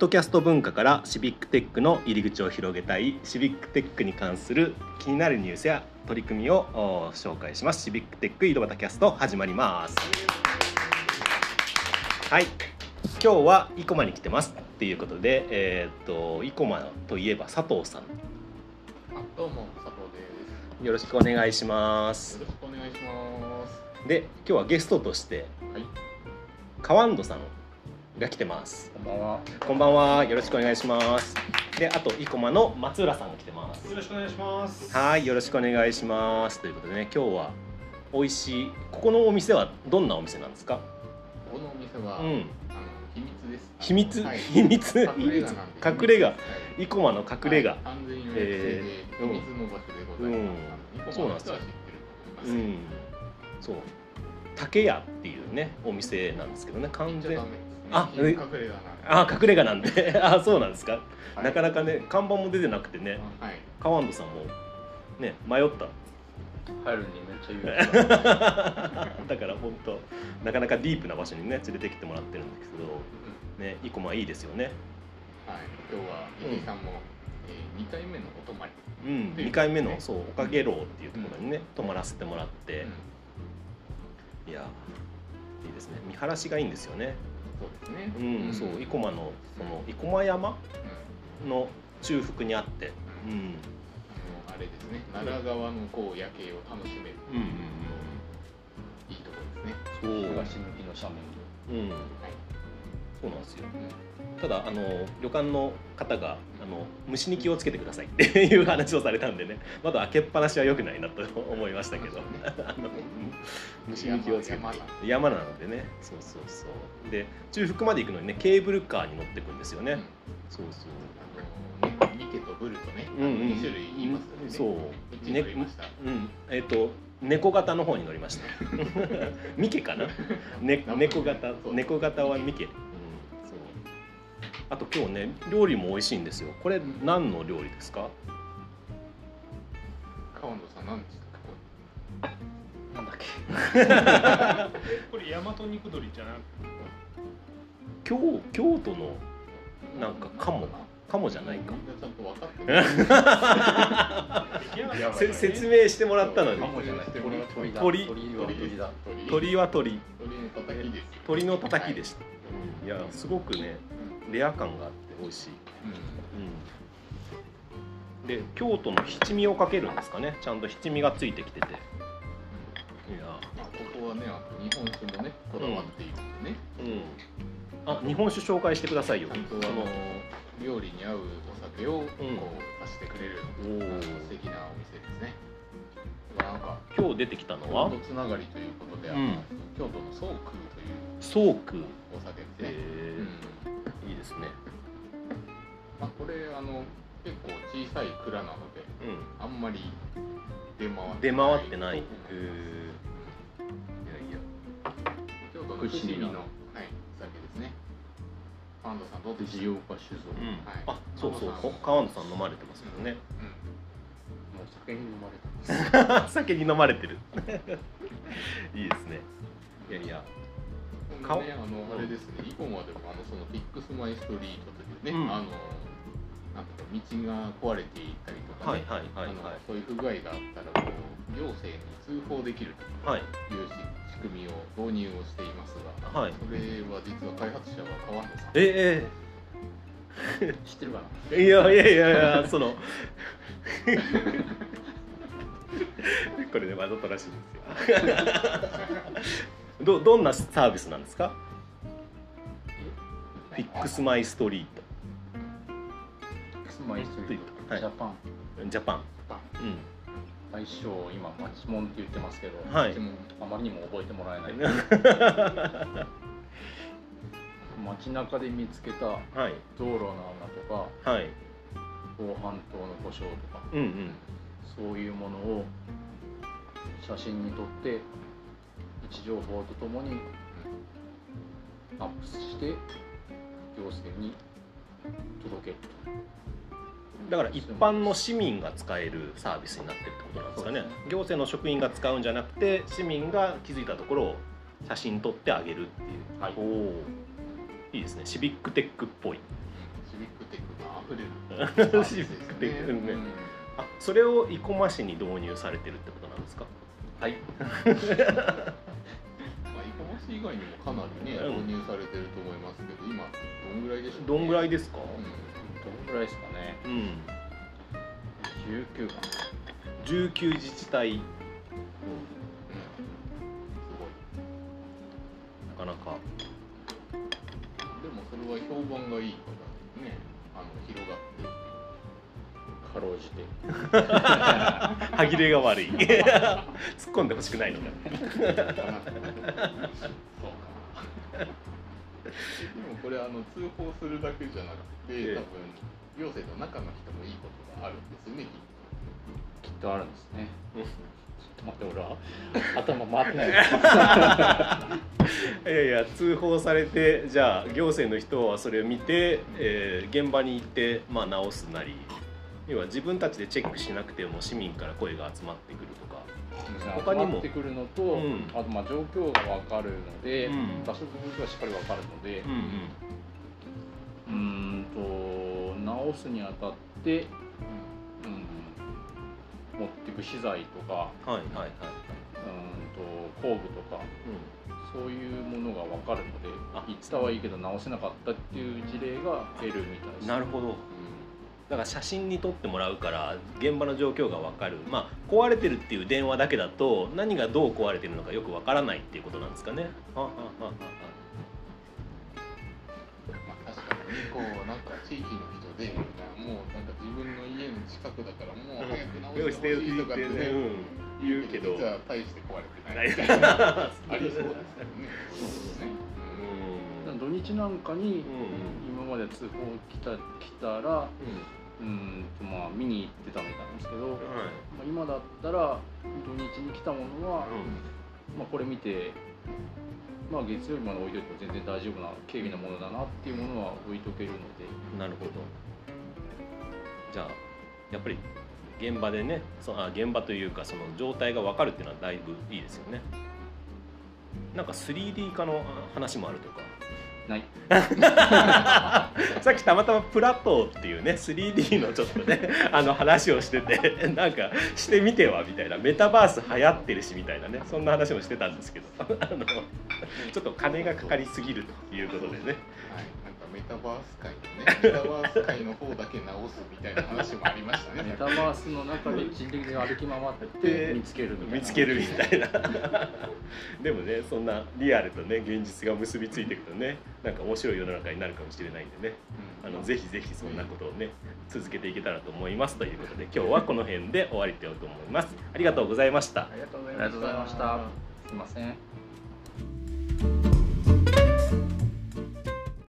ドキャスト文化からシビックテックの入り口を広げたいシビックテックに関する気になるニュースや取り組みをお紹介しますシビックテック井戸端キャスト始まりますはい今日は生駒に来てますっていうことでえーっと生駒といえば佐藤さんあどうも佐藤でよろしくお願いしますす。よろしくお願いします。で今日はゲストとしてはい。川ンドさんが来てますこんばんは。こんばんはよろしくお願いしますであと生駒の松浦さんが来てますよろしくお願いします。はい、よろしくお願いします。ということでね、今日は美味しい。ここのお店はどんなお店なんですか？このお店は、うん、あの秘密です。秘密、はい秘密、秘隠れ家生駒の隠れ家。はい完えー秘密の場所でございます。うんあのニコマの人は知ってると思います。うん、そう。竹屋っていうね、お店なんですけどね、完全あ隠れ家なんで。あ、隠れ家なんで、あ、そうなんですか？はいなかなかね、看板も出てなくてね、はい。川ンドさんも。ね、迷った。入るにめっちゃ言う だから本当なかなかディープな場所にね連れてきてもらってるんですけどね生駒いいですよねはい。今日は伊井さんも、えー、二回目のお泊まり。うん2回目のそうおかげ楼っていうところにね泊まらせてもらっていやいいですね見晴らしがいいんですよねそうですね。うん。そう生駒のその生駒山うんの中腹にあって。うん。うん。あのあれですね。奈良川のこう夜景を楽しめる。うんいいところですね。う。んそう東向きの斜面うん。はい。そうなんですよ。うんただあの旅館の方があの虫に気をつけてくださいっていう話をされたんでね。まだ開けっぱなしは良くないなと思いましたけど。虫に気をつけて。山なのでね。そうそうそう。で中腹まで行くのにねケーブルカーに乗ってくんですよね、うん。そうそう。あのねミケとブルとね、うんうん。2種類言いますのでね。そう。どっちに乗りました。うん。えっ、と猫型の方に乗りました。ミケかな、ね、猫型。猫型はミケ、あと今日ね料理も美味しいんですよ。これ何の料理ですか？川野さん何でしたっなんだっけ？これ大和肉鶏じゃなく京京都のなんか鴨。鴨じゃないか。せ説明してもらったのに。鳥鳥だ。鳥？鳥は鳥だ。鳥は鳥。鳥の叩きです。鳥のたたきでした、いやすごくねレア感があって美味しい、うん、で京都の七味をかけるんですかね。ちゃんと七味がついてきてて。いやまあここはね、日本酒もね、こだわっているんでね。うん。あ日本酒紹介してくださいよ。ちゃんとあの料理に合うお酒をこう出してくれるおー。あの素敵なお店ですね。なんか今日出てきたのは？京都つながりということで、うん。京都の宗空というソークお酒ですね。ですね。まあ、これあの結構小さい蔵なのでうん。あんまり出回って出回ってない。いやいや。京都の伏見の、はい、酒ですね。パンダさんどうでした？藤岡酒造。うん。はい。あそうそう。川野さん。飲まれてますよね。もう酒に飲まれた 酒に飲まれてる。いいですね。いやいやうん、こんなねあのあれですね以降までもあのそのビックスマイストリートというね、うん。あのなんとか道が壊れていたりとかね、はいはいはいはあのそういう不具合があったらこう行政に通報できるいはいというし仕組みを導入をしていますが、はい。それは実は開発者は川野さ。んえ知ってるかな？えいやいやいやいやその。これねわざとらしいですよどどんなサービスなんですか？フィックスマイストリースマイストリート、はい。ジャパン。トジャパン。う大将今マチモンって言ってますけど、んはい。でもあまりにも覚えてもらえない。街中で見つけたはい。道路の穴とかはい。防犯灯の故障とかうんうんそういうものを写真に撮って位置情報とともにアップして行政に届けるだから一般の市民が使えるサービスになってるってことなんですかね。そうです行政の職員が使うんじゃなくて市民が気づいたところを写真撮ってあげるっていう、はい。おおいいですね。シビックテックっぽい。ビックテクが溢れる。シビックテクね。うん。あそれを生駒市に導入されてるってことなんですか？はい 以外にもかなりね、うん。導入されてると思いますけど、今、どんぐらいでしょう、ね、どんぐらいですか？うん。どのぐらいですかね？うん。19かな。19自治体。うん、すなかなか。ごい。でも、それは評判がいいから、ね、あの広がって。かろうじて。歯切れが悪い。突っ込んでほしくないのか。そうか。でも、これ、あの通報するだけじゃなくて、ええ。多分。行政の中の人もいいことがあるんですよね。きっとあるんですね。うん。ちょっと待って俺は？頭回ってない。いやいや通報されてじゃあ行政の人はそれを見て、えー現場に行って、まあ、直すなり要は自分たちでチェックしなくても市民から声が集まってくるとか。他にも。集まってくるのと、うん。あとまあ状況が分かるので、うん。場所がしっかり分かるのでうんと直すにあたって、うん、持ってく資材とかはいはいはい、うんと工具とかうそういうものが分かるのであ。言ったはいいけど直せなかったっていう事例が減るみたいですん、なるほどだから写真に撮ってもらうから現場の状況が分かる。まあ壊れてるっていう電話だけだと何がどう壊れてるのかよく分からないっていうことなんですかね。はは確かにねこうなんか地域の人でもうなんか自分の家の近くだからもう早く直してほしいとかってね、うん、言うけど。実は大して壊れてなない。いみたい。なありそうですよね。そうねうん土日なんかにうん今まで通報来た来たらうん。とまあ見に行ってたみたいなんですけど、まあ、今だったら土日に来たものは、まあ、これ見て、まあ、月曜日まで置いといても全然大丈夫な軽微なものだなっていうものは置いとけるので。なるほど。じゃあやっぱり現場でねそのあ現場というかその状態が分かるっていうのはだいぶいいですよねなんか 3D 化のあ話もあるとか。ない。さっきたまたまプラトーっていうね 3D のちょっとね あの話をしてて なんかしてみてはみたいなメタバース流行ってるしみたいなねそんな話もしてたんですけど。あのちょっと金がかかりすぎるということでね。はい、メタバース界のね、メタバース界の方だけ直すみたいな話もありましたね。メタバースの中で人的に歩き回ってで見つけるみたいな。見つけるみたいな。でもねそんなリアルとね現実が結びついていくとねなんか面白い世の中になるかもしれないんでね。あのぜひぜひそんなことをね続けていけたらと思いますということで今日はこの辺で終わりたいと思います。ありがとうございました。ありがとうございました。すいません